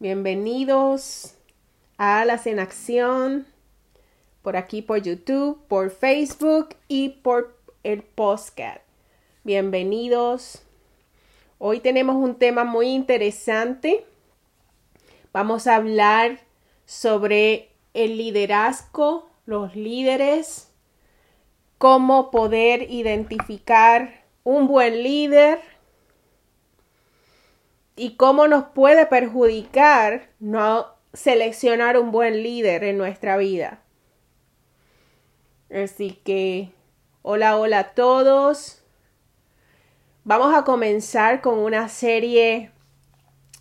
Bienvenidos a Alas en Acción, por aquí por YouTube, por Facebook y por el podcast. Bienvenidos. Hoy tenemos un tema muy interesante. Vamos a hablar sobre el liderazgo, los líderes, cómo poder identificar un buen líder y cómo nos puede perjudicar no seleccionar un buen líder en nuestra vida. Así que, hola, hola a todos. Vamos a comenzar con una serie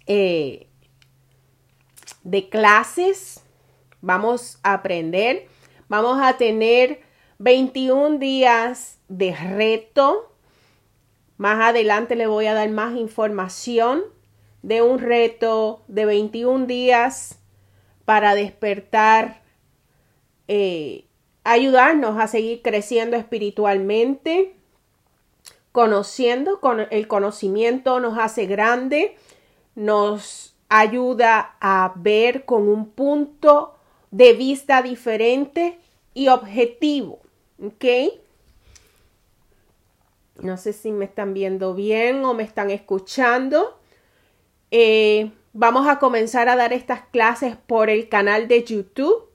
eh, de clases. Vamos a aprender. Vamos a tener 21 días de reto. Más adelante le voy a dar más información de un reto de 21 días para despertar, eh, ayudarnos a seguir creciendo espiritualmente, conociendo, con el conocimiento nos hace grande, nos ayuda a ver con un punto de vista diferente y objetivo. ¿Ok? No sé si me están viendo bien o me están escuchando. Eh, vamos a comenzar a dar estas clases por el canal de YouTube.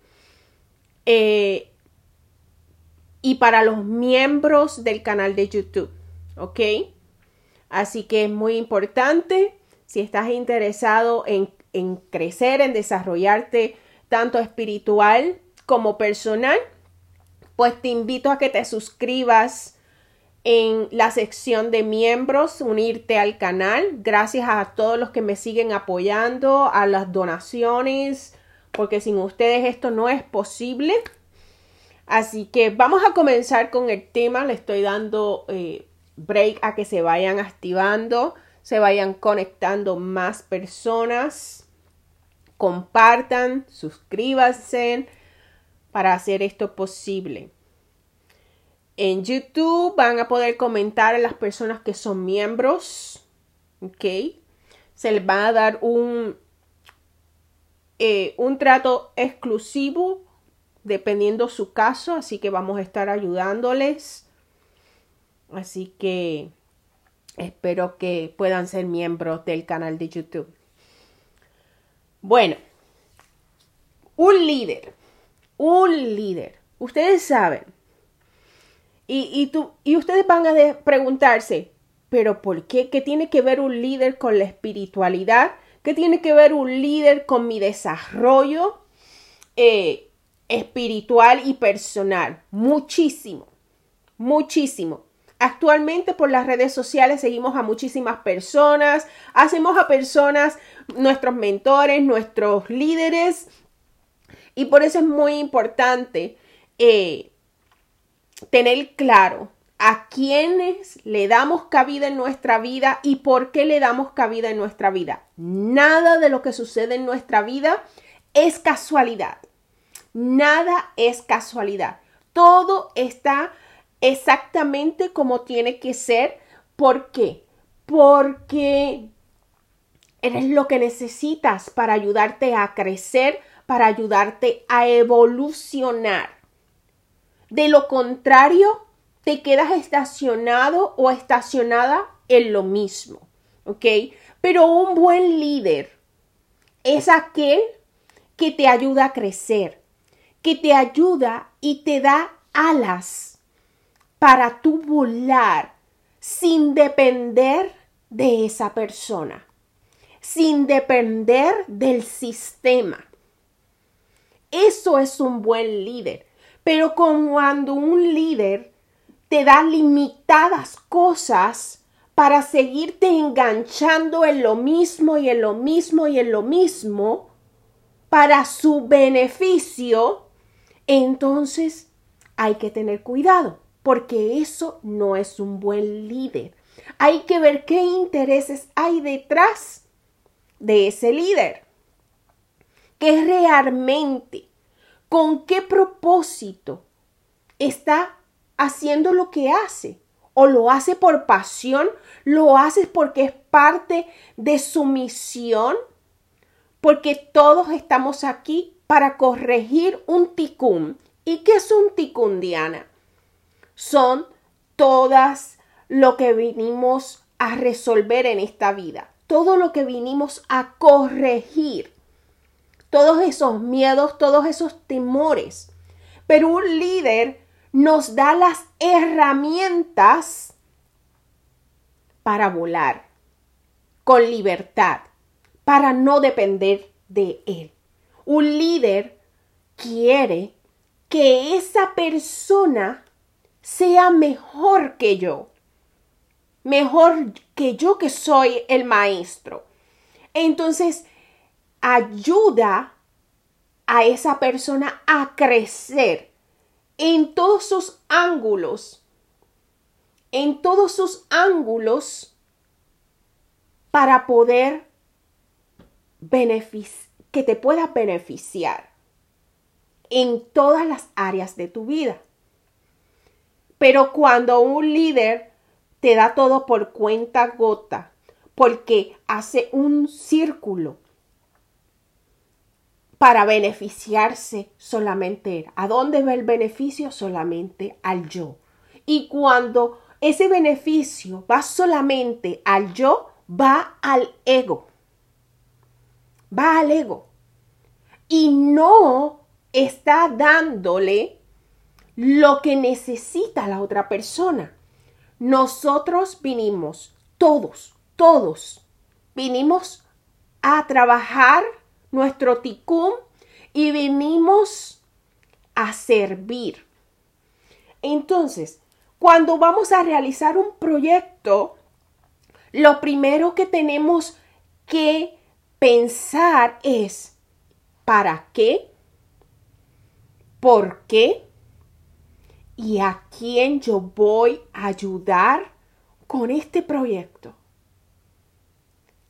Eh, y para los miembros del canal de YouTube. ¿Ok? Así que es muy importante si estás interesado en, en crecer, en desarrollarte tanto espiritual como personal, pues te invito a que te suscribas en la sección de miembros, unirte al canal. Gracias a todos los que me siguen apoyando, a las donaciones, porque sin ustedes esto no es posible. Así que vamos a comenzar con el tema. Le estoy dando eh, break a que se vayan activando, se vayan conectando más personas. Compartan, suscríbanse para hacer esto posible. En YouTube van a poder comentar a las personas que son miembros. ¿Ok? Se les va a dar un, eh, un trato exclusivo dependiendo su caso. Así que vamos a estar ayudándoles. Así que espero que puedan ser miembros del canal de YouTube. Bueno, un líder. Un líder. Ustedes saben y, tú, y ustedes van a preguntarse, pero ¿por qué? ¿Qué tiene que ver un líder con la espiritualidad? ¿Qué tiene que ver un líder con mi desarrollo eh, espiritual y personal? Muchísimo, muchísimo. Actualmente por las redes sociales seguimos a muchísimas personas, hacemos a personas nuestros mentores, nuestros líderes, y por eso es muy importante eh, tener claro a quiénes le damos cabida en nuestra vida y por qué le damos cabida en nuestra vida. Nada de lo que sucede en nuestra vida es casualidad. Nada es casualidad. Todo está exactamente como tiene que ser. ¿Por qué? Porque eres lo que necesitas para ayudarte a crecer, para ayudarte a evolucionar. De lo contrario, te quedas estacionado o estacionada en lo mismo. ¿Ok? Pero un buen líder es aquel que te ayuda a crecer, que te ayuda y te da alas para tu volar sin depender de esa persona, sin depender del sistema. Eso es un buen líder. Pero cuando un líder te da limitadas cosas para seguirte enganchando en lo mismo y en lo mismo y en lo mismo, para su beneficio, entonces hay que tener cuidado, porque eso no es un buen líder. Hay que ver qué intereses hay detrás de ese líder. ¿Qué realmente ¿Con qué propósito está haciendo lo que hace? ¿O lo hace por pasión? ¿Lo hace porque es parte de su misión? porque todos estamos aquí para corregir un ticún. ¿Y qué es un ticún, Diana? Son todas lo que vinimos a resolver en esta vida, todo lo que vinimos a corregir, todos esos miedos, todos esos temores. Pero un líder nos da las herramientas para volar con libertad, para no depender de él. Un líder quiere que esa persona sea mejor que yo, mejor que yo que soy el maestro. Entonces, ayuda a esa persona a crecer en todos sus ángulos, en todos sus ángulos para poder que te pueda beneficiar en todas las áreas de tu vida. Pero cuando un líder te da todo por cuenta gota, porque hace un círculo para beneficiarse solamente ¿A dónde va el beneficio? Solamente al yo. Y cuando ese beneficio va solamente al yo, va al ego. Va al ego. Y no está dándole lo que necesita la otra persona. Nosotros vinimos, todos, todos, vinimos a trabajar nuestro ticún y vinimos a servir. Entonces, cuando vamos a realizar un proyecto, lo primero que tenemos que pensar es ¿para qué? ¿Por qué? ¿Y a quién yo voy a ayudar con este proyecto?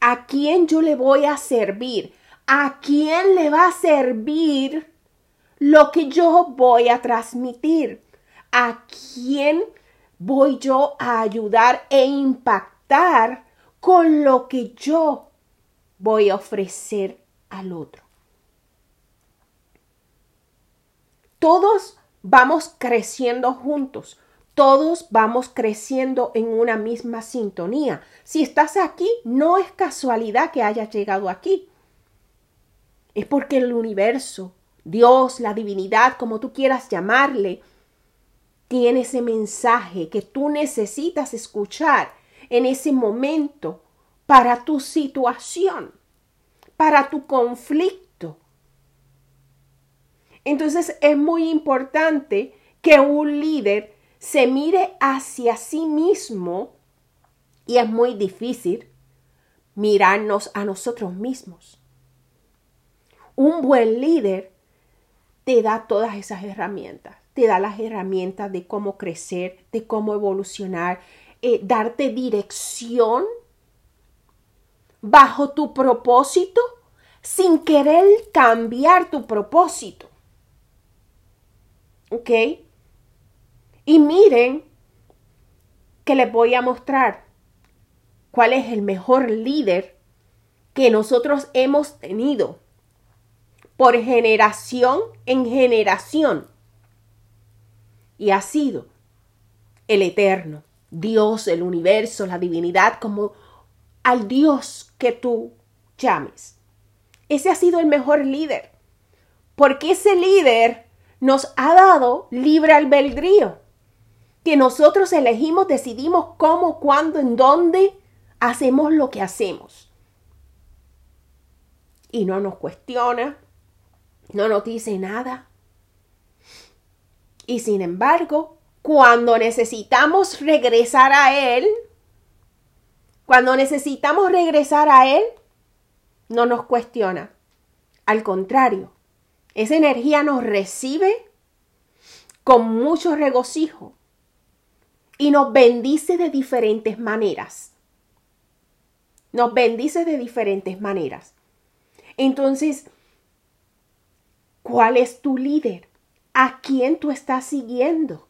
¿A quién yo le voy a servir? ¿A quién le va a servir lo que yo voy a transmitir? ¿A quién voy yo a ayudar e impactar con lo que yo voy a ofrecer al otro? Todos vamos creciendo juntos. Todos vamos creciendo en una misma sintonía. Si estás aquí, no es casualidad que hayas llegado aquí es porque el universo, Dios, la divinidad, como tú quieras llamarle, tiene ese mensaje que tú necesitas escuchar en ese momento para tu situación, para tu conflicto. Entonces es muy importante que un líder se mire hacia sí mismo y es muy difícil mirarnos a nosotros mismos. Un buen líder te da todas esas herramientas, te da las herramientas de cómo crecer, de cómo evolucionar, eh, darte dirección bajo tu propósito sin querer cambiar tu propósito. ¿Ok? Y miren que les voy a mostrar cuál es el mejor líder que nosotros hemos tenido por generación en generación. Y ha sido el eterno, Dios, el universo, la divinidad, como al Dios que tú llames. Ese ha sido el mejor líder, porque ese líder nos ha dado libre albedrío, que nosotros elegimos, decidimos cómo, cuándo, en dónde hacemos lo que hacemos. Y no nos cuestiona, no nos dice nada. Y sin embargo, cuando necesitamos regresar a Él, cuando necesitamos regresar a Él, no nos cuestiona. Al contrario, esa energía nos recibe con mucho regocijo y nos bendice de diferentes maneras. Nos bendice de diferentes maneras. Entonces, ¿Cuál es tu líder? ¿A quién tú estás siguiendo?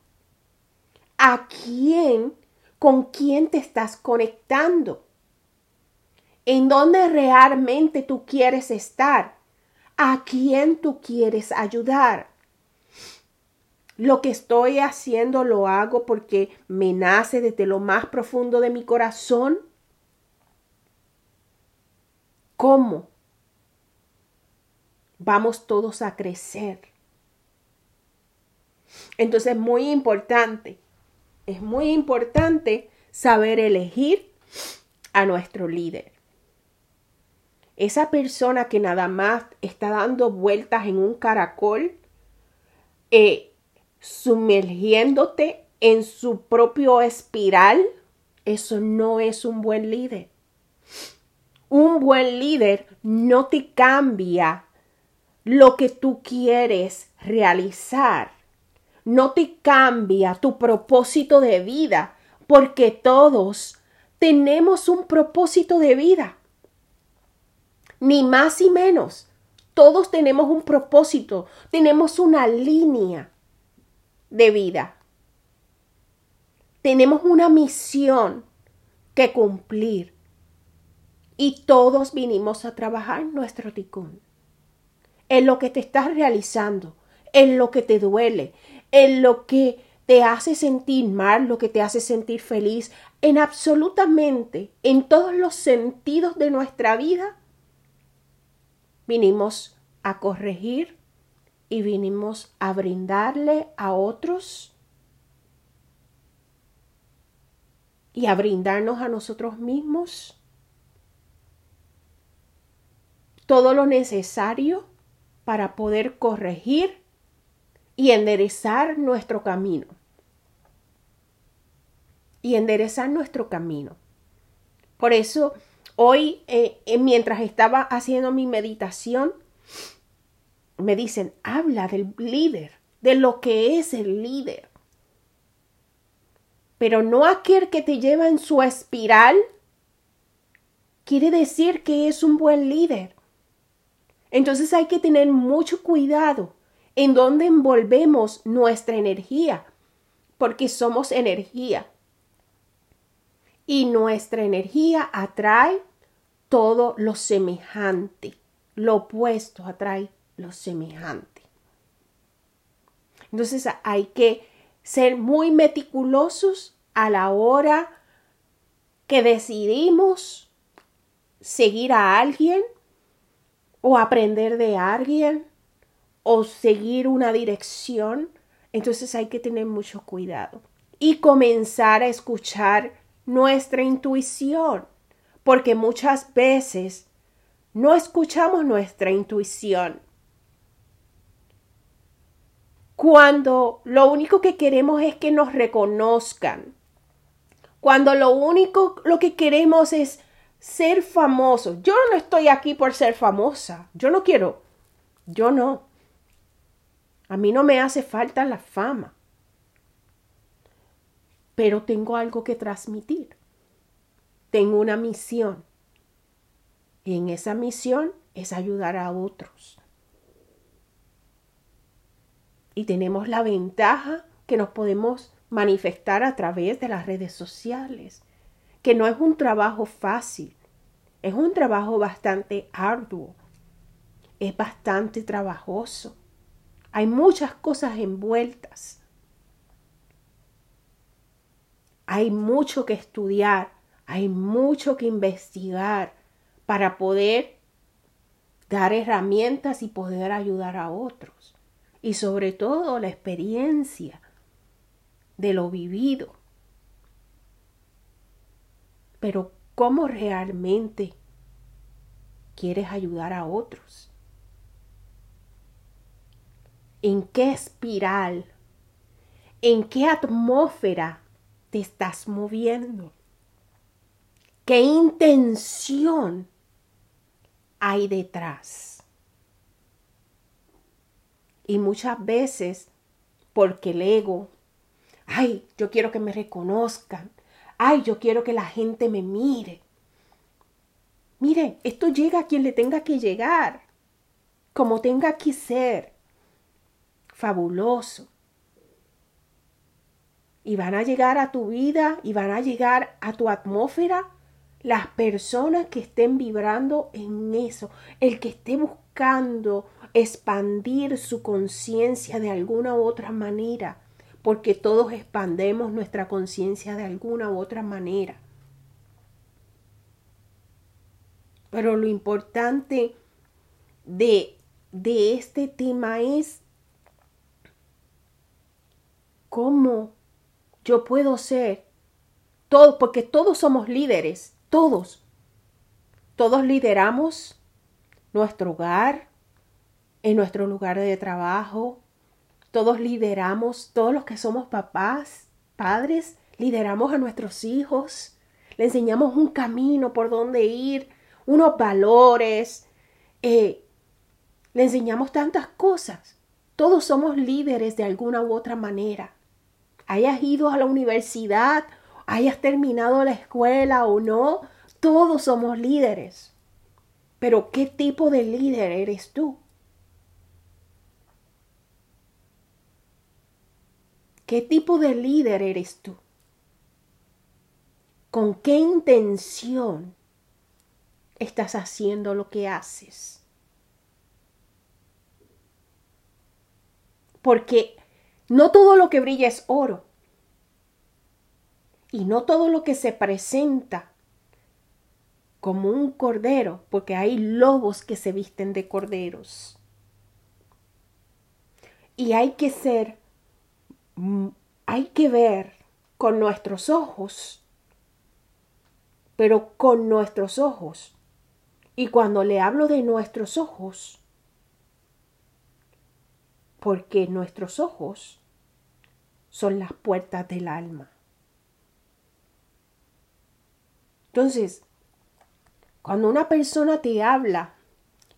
¿A quién, con quién te estás conectando? en dónde realmente tú quieres estar, a quién tú quieres ayudar. Lo que estoy haciendo lo hago porque me nace desde lo más profundo de mi corazón. ¿Cómo? Vamos todos a crecer. Entonces es muy importante, es muy importante saber elegir a nuestro líder. Esa persona que nada más está dando vueltas en un caracol, eh, sumergiéndote en su propio espiral, eso no es un buen líder. Un buen líder no te cambia lo que tú quieres realizar. No te cambia tu propósito de vida, porque todos tenemos un propósito de vida. Ni más ni menos. Todos tenemos un propósito, tenemos una línea de vida. Tenemos una misión que cumplir y todos vinimos a trabajar nuestro ticún. En lo que te estás realizando, en lo que te duele, en lo que te hace sentir mal, lo que te hace sentir feliz, en absolutamente, en todos los sentidos de nuestra vida, vinimos a corregir y vinimos a brindarle a otros y a brindarnos a nosotros mismos todo lo necesario para poder corregir y enderezar nuestro camino. Y enderezar nuestro camino. Por eso, hoy, eh, eh, mientras estaba haciendo mi meditación, me dicen, habla del líder, de lo que es el líder. Pero no aquel que te lleva en su espiral quiere decir que es un buen líder. Entonces hay que tener mucho cuidado en dónde envolvemos nuestra energía, porque somos energía. Y nuestra energía atrae todo lo semejante, lo opuesto atrae lo semejante. Entonces hay que ser muy meticulosos a la hora que decidimos seguir a alguien o aprender de alguien o seguir una dirección. Entonces hay que tener mucho cuidado y comenzar a escuchar nuestra intuición, porque muchas veces no escuchamos nuestra intuición cuando lo único que queremos es que nos reconozcan, cuando lo único lo que queremos es ser famosos. Yo no estoy aquí por ser famosa, yo no quiero, yo no. A mí no me hace falta la fama, pero tengo algo que transmitir. Tengo una misión. Y en esa misión es ayudar a otros y tenemos la ventaja que nos podemos manifestar a través de las redes sociales, que no es un trabajo fácil, es un trabajo bastante arduo, es bastante trabajoso. Hay muchas cosas envueltas. Hay mucho que estudiar, hay mucho que investigar para poder dar herramientas y poder ayudar a otros y sobre todo la experiencia de lo vivido. Pero ¿cómo realmente quieres ayudar a otros? ¿En qué espiral? ¿En qué atmósfera te estás moviendo? ¿Qué intención hay detrás? Y muchas veces, porque el ego, ay, yo quiero que me reconozcan, ay, yo quiero que la gente me mire. Mire, esto llega a quien le tenga que llegar, como tenga que ser. Fabuloso. Y van a llegar a tu vida y van a llegar a tu atmósfera las personas que estén vibrando en eso, el que esté buscando expandir su conciencia de alguna u otra manera, porque todos expandemos nuestra conciencia de alguna u otra manera. Pero lo importante de, de este tema es cómo yo puedo ser todo, porque todos somos líderes, todos. Todos lideramos nuestro hogar, en nuestro lugar de trabajo. Todos lideramos, todos los que somos papás, padres, lideramos a nuestros hijos. Le enseñamos un camino por donde ir, unos valores. Eh, le enseñamos tantas cosas. Todos somos líderes de alguna u otra manera. Hayas ido a la universidad, hayas terminado la escuela o no, todos somos líderes. Pero ¿qué tipo de líder eres tú? ¿Qué tipo de líder eres tú? ¿Con qué intención estás haciendo lo que haces? Porque no todo lo que brilla es oro. Y no todo lo que se presenta como un cordero, porque hay lobos que se visten de corderos. Y hay que ser, hay que ver con nuestros ojos, pero con nuestros ojos. Y cuando le hablo de nuestros ojos, porque nuestros ojos son las puertas del alma. Entonces, cuando una persona te habla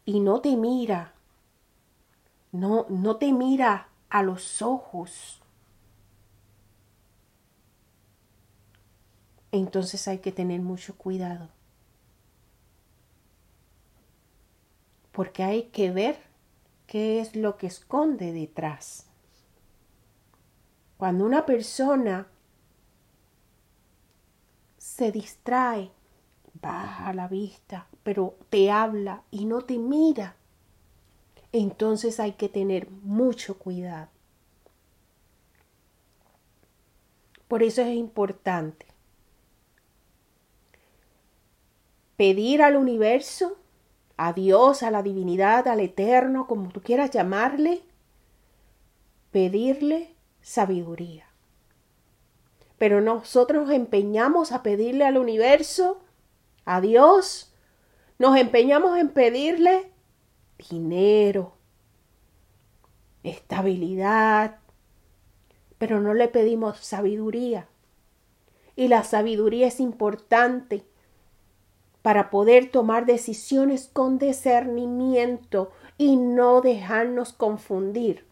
y no te mira, no, no te mira a los ojos, entonces hay que tener mucho cuidado. Porque hay que ver qué es lo que esconde detrás. Cuando una persona se distrae, baja la vista, pero te habla y no te mira, entonces hay que tener mucho cuidado. Por eso es importante pedir al universo, a Dios, a la divinidad, al eterno, como tú quieras llamarle, pedirle sabiduría pero nosotros nos empeñamos a pedirle al universo, a Dios, nos empeñamos en pedirle dinero, estabilidad, pero no le pedimos sabiduría. Y la sabiduría es importante para poder tomar decisiones con discernimiento y no dejarnos confundir.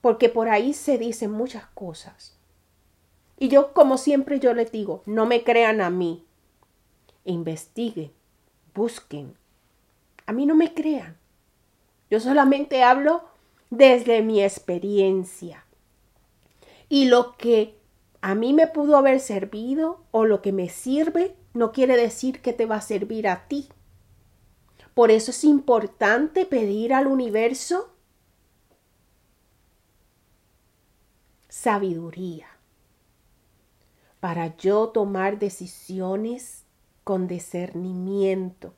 Porque por ahí se dicen muchas cosas. Y yo, como siempre, yo les digo, no me crean a mí. Investiguen, busquen. A mí no me crean. Yo solamente hablo desde mi experiencia. Y lo que a mí me pudo haber servido o lo que me sirve no quiere decir que te va a servir a ti. Por eso es importante pedir al universo sabiduría para yo tomar decisiones con discernimiento,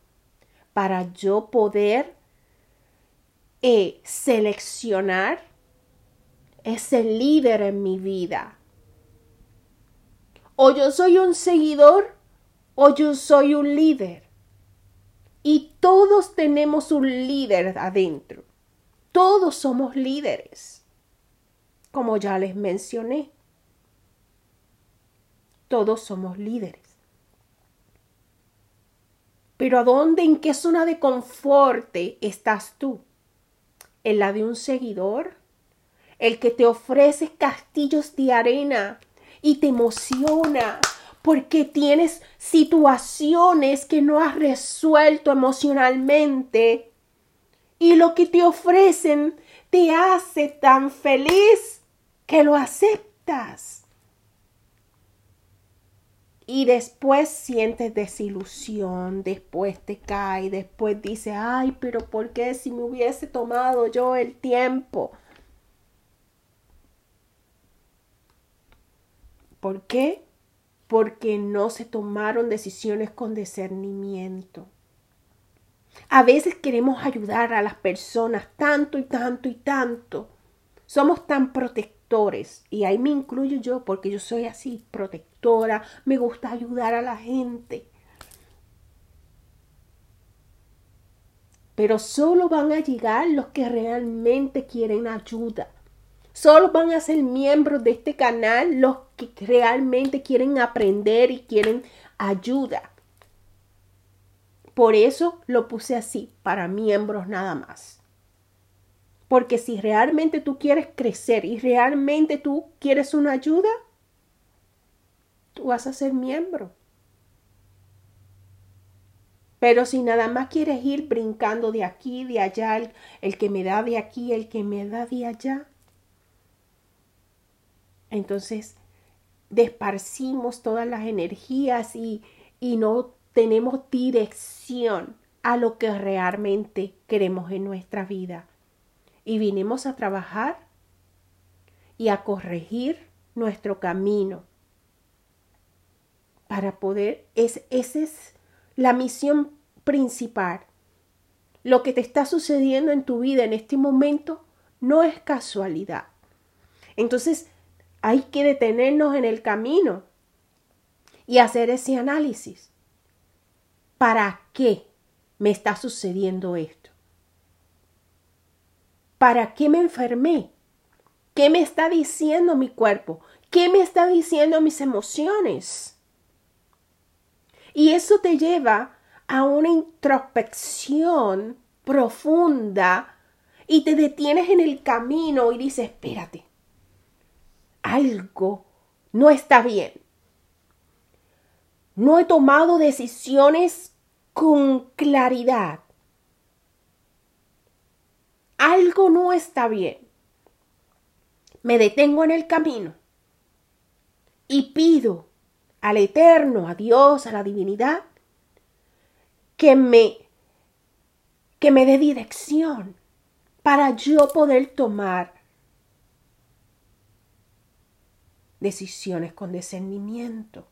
para yo poder eh, seleccionar ese líder en mi vida. O yo soy un seguidor o yo soy un líder. Y todos tenemos un líder adentro. Todos somos líderes, como ya les mencioné todos somos líderes. Pero ¿a dónde, en qué zona de confort estás tú? ¿En la de un seguidor? El que te ofrece castillos de arena y te emociona porque tienes situaciones que no has resuelto emocionalmente y lo que te ofrecen te hace tan feliz que lo aceptas y después sientes desilusión, después te cae, después dices, ay, pero ¿por qué si me hubiese tomado yo el tiempo? ¿Por qué? Porque no se tomaron decisiones con discernimiento. A veces queremos ayudar a las personas tanto y tanto y tanto. Somos tan protectores y ahí me incluyo yo porque yo soy así, protectora, me gusta ayudar a la gente. Pero solo van a llegar los que realmente quieren ayuda. Solo van a ser miembros de este canal los que realmente quieren aprender y quieren ayuda. Por eso lo puse así, para miembros nada más. Porque si realmente tú quieres crecer y realmente tú quieres una ayuda, tú vas a ser miembro. Pero si nada más quieres ir brincando de aquí, de allá, el, el, que me da de aquí, el que me da de allá, entonces desparcimos todas las energías y, y no tenemos dirección a lo que realmente queremos en nuestra vida. Y vinimos a trabajar y a corregir nuestro camino para poder, es, esa es la misión principal. Lo que te está sucediendo en tu vida en este momento no es casualidad. Entonces, hay que detenernos en el camino y hacer ese análisis. ¿Para qué me está sucediendo esto? ¿Para qué me enfermé? ¿Qué me está diciendo mi cuerpo? ¿Qué me está diciendo mis emociones? Y eso te lleva a una introspección profunda y te detienes en el camino y dices, espérate, algo no está bien. No he tomado decisiones con claridad. Algo no está bien. Me detengo en el camino y pido al Eterno, a Dios, a la divinidad, que me que me dé dirección para yo poder tomar decisiones con discernimiento,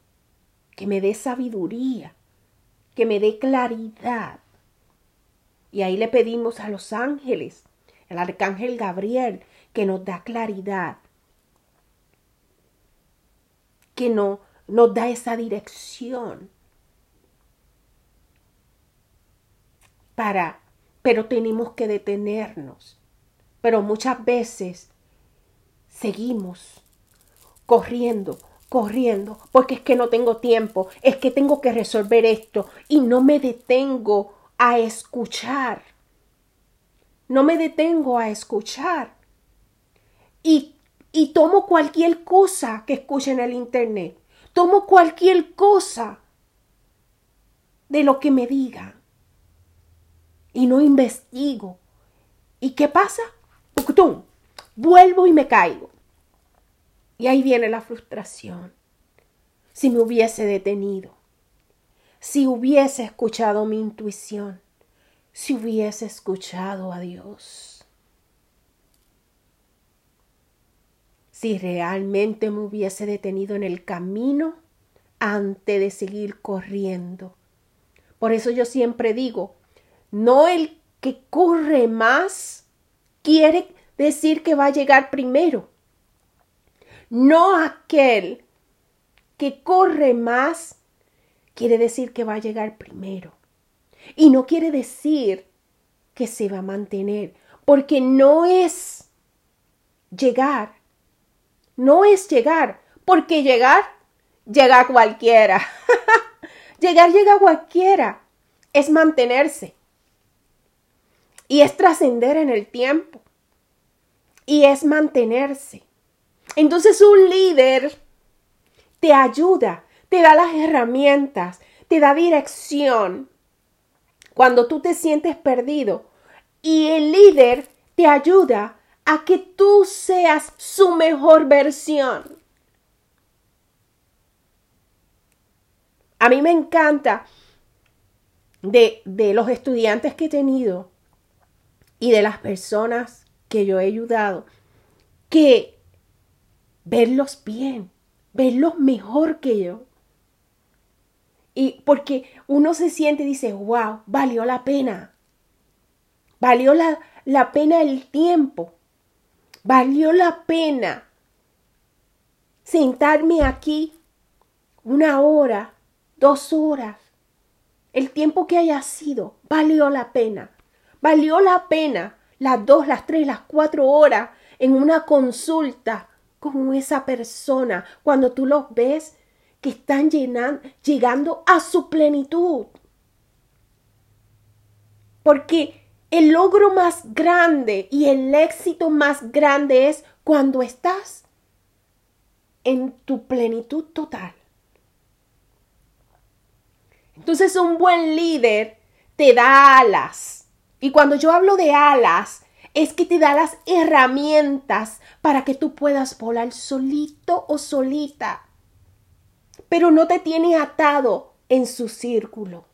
que me dé sabiduría, que me dé claridad. Y ahí le pedimos a los ángeles, el arcángel Gabriel, que nos da claridad, que no, nos da esa dirección para, pero tenemos que detenernos. Pero muchas veces seguimos corriendo, corriendo, porque es que no tengo tiempo, es que tengo que resolver esto y no me detengo a escuchar. No me detengo a escuchar. Y, y tomo cualquier cosa que escuche en el Internet. Tomo cualquier cosa de lo que me digan. Y no investigo. ¿Y qué pasa? Vuelvo y me caigo. Y ahí viene la frustración. Si me hubiese detenido, si hubiese escuchado mi intuición, si hubiese escuchado a Dios, si realmente me hubiese detenido en el camino antes de seguir corriendo. Por eso yo siempre digo, no el que corre más quiere decir que va a llegar primero no aquel que corre más, quiere decir que va a llegar primero. Y no quiere decir que se va a mantener, porque no es llegar, no es llegar, porque llegar, llega cualquiera. llegar llega cualquiera, es mantenerse. Y es trascender en el tiempo. Y es mantenerse. Entonces un líder te ayuda, te da las herramientas, te da dirección cuando tú te sientes perdido. Y el líder te ayuda a que tú seas su mejor versión. A mí me encanta de, de los estudiantes que he tenido y de las personas que yo he ayudado, que verlos bien, verlos mejor que yo. Y porque uno se siente y dice, wow, valió la pena. Valió la, la pena el tiempo. Valió la pena sentarme aquí una hora, dos horas, el tiempo que haya sido, valió la pena. Valió la pena las dos, las tres, las cuatro horas en una consulta con esa persona cuando tú los ves que están llegando a su plenitud. Porque el logro más grande y el éxito más grande es cuando estás en tu plenitud total. Entonces un buen líder te da alas. Y cuando yo hablo de alas, es que te da las herramientas para que tú puedas volar solito o solita. Pero no te tiene atado en su círculo.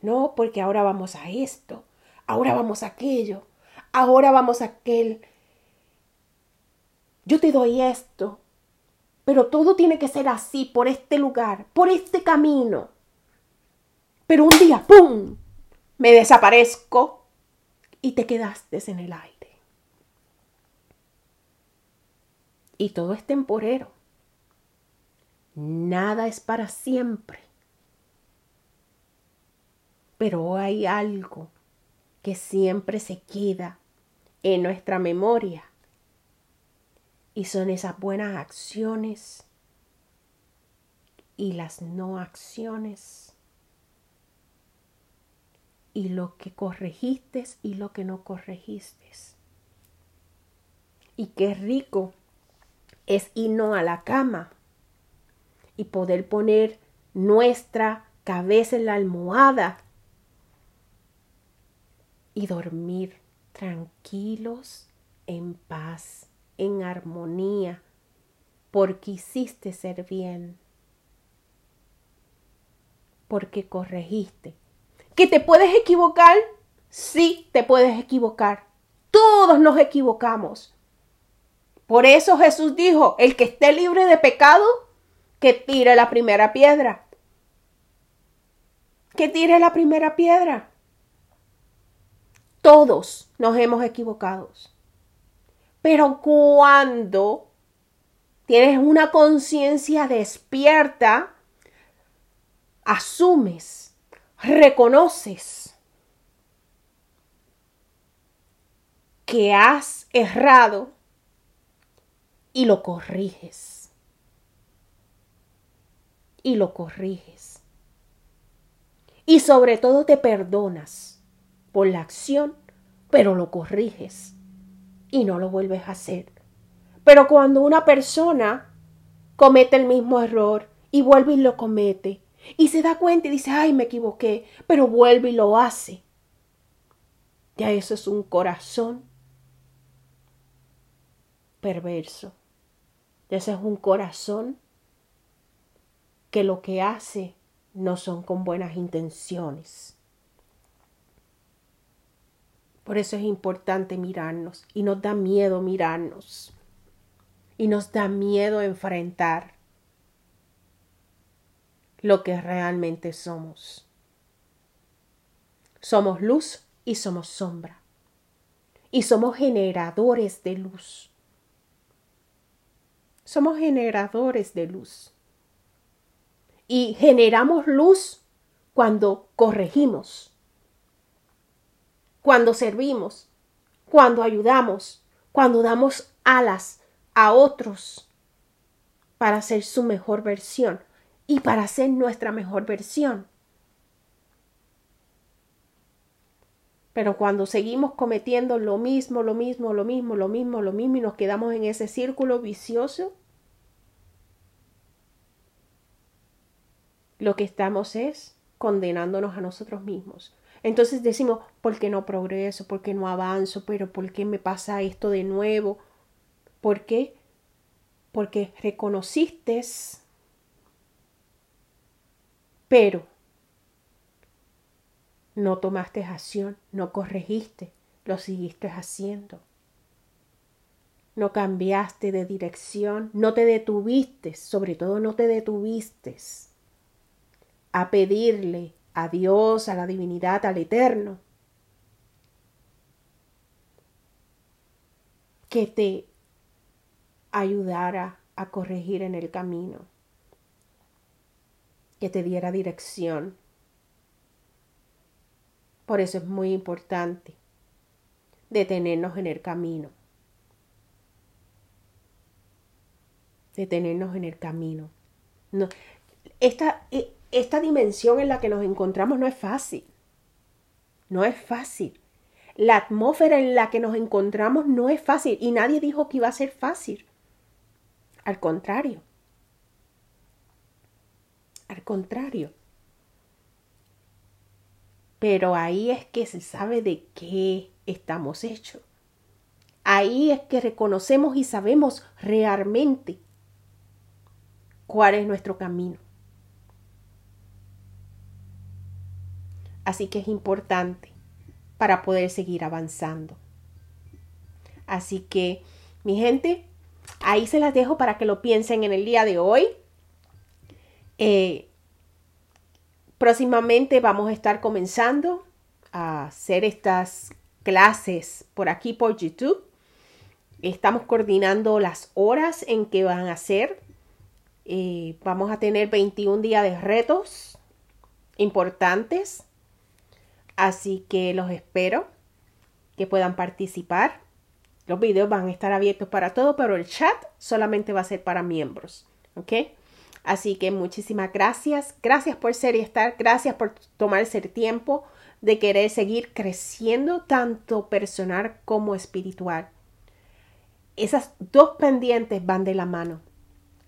No, porque ahora vamos a esto, ahora vamos a aquello, ahora vamos a aquel. Yo te doy esto, pero todo tiene que ser así, por este lugar, por este camino. Pero un día, ¡pum!, me desaparezco y te quedaste en el aire. Y todo es temporero. Nada es para siempre. Pero hay algo que siempre se queda en nuestra memoria. Y son esas buenas acciones y las no acciones y lo que corregiste y lo que no corregiste. Y qué rico es irnos a la cama y poder poner nuestra cabeza en la almohada y dormir tranquilos, en paz, en armonía, porque hiciste ser bien, porque corregiste, ¿Que te puedes equivocar? Sí, te puedes equivocar. Todos nos equivocamos. Por eso Jesús dijo, el que esté libre de pecado, que tire la primera piedra. Que tire la primera piedra. Todos nos hemos equivocado. Pero cuando tienes una conciencia despierta, asumes reconoces que has errado y lo corriges. Y lo corriges. Y sobre todo te perdonas por la acción, pero lo corriges y no lo vuelves a hacer. Pero cuando una persona comete el mismo error y vuelve y lo comete y se da cuenta y dice, ay, me equivoqué, pero vuelve y lo hace. Ya eso es un corazón perverso. Ya ese es un corazón que lo que hace no son con buenas intenciones. Por eso es importante mirarnos y nos da miedo mirarnos y nos da miedo enfrentar lo que realmente somos. Somos luz y somos sombra. Y somos generadores de luz. Somos generadores de luz. Y generamos luz cuando corregimos, cuando servimos, cuando ayudamos, cuando damos alas a otros para ser su mejor versión, y para ser nuestra mejor versión. Pero cuando seguimos cometiendo lo mismo, lo mismo, lo mismo, lo mismo, lo mismo y nos quedamos en ese círculo vicioso, lo que estamos es condenándonos a nosotros mismos. Entonces decimos, ¿por qué no progreso? ¿Por qué no avanzo? ¿Pero por qué me pasa esto de nuevo? ¿Por qué? Porque reconociste pero no tomaste acción, no corregiste, lo seguiste haciendo. No cambiaste de dirección, no te detuviste, sobre todo no te detuviste a pedirle a Dios, a la divinidad, al eterno, que te ayudara a corregir en el camino, que te diera dirección. Por eso es muy importante detenernos en el camino. Detenernos en el camino. No, esta, e, esta dimensión en la que nos encontramos no es fácil. No es fácil. La atmósfera en la que nos encontramos no es fácil y nadie dijo que iba a ser fácil. Al contrario. Al contrario. Pero ahí es que se sabe de qué estamos hechos. Ahí es que reconocemos y sabemos realmente cuál es nuestro camino. Así que es importante para poder seguir avanzando. Así que, mi gente, ahí se las dejo para que lo piensen en el día de hoy. Eh, próximamente vamos a estar comenzando a hacer estas clases por aquí por YouTube. Estamos coordinando las horas en que van a ser. Eh, vamos a tener 21 días de retos importantes Así que los espero que puedan participar. Los videos van a estar abiertos para todos, pero el chat solamente va a ser para miembros. ¿Ok? Así que muchísimas gracias. Gracias por ser y estar. Gracias por tomarse el tiempo de querer seguir creciendo tanto personal como espiritual. Esas dos pendientes van de la mano.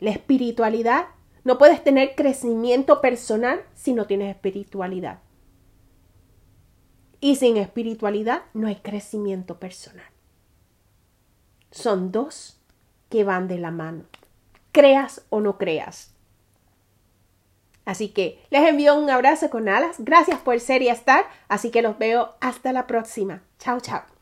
La espiritualidad. No puedes tener crecimiento personal si no tienes espiritualidad. Y sin espiritualidad no hay crecimiento personal. Son dos que van de la mano, creas o no creas. Así que les envío un abrazo con alas. Gracias por ser y estar. Así que los veo hasta la próxima. Chao, chao.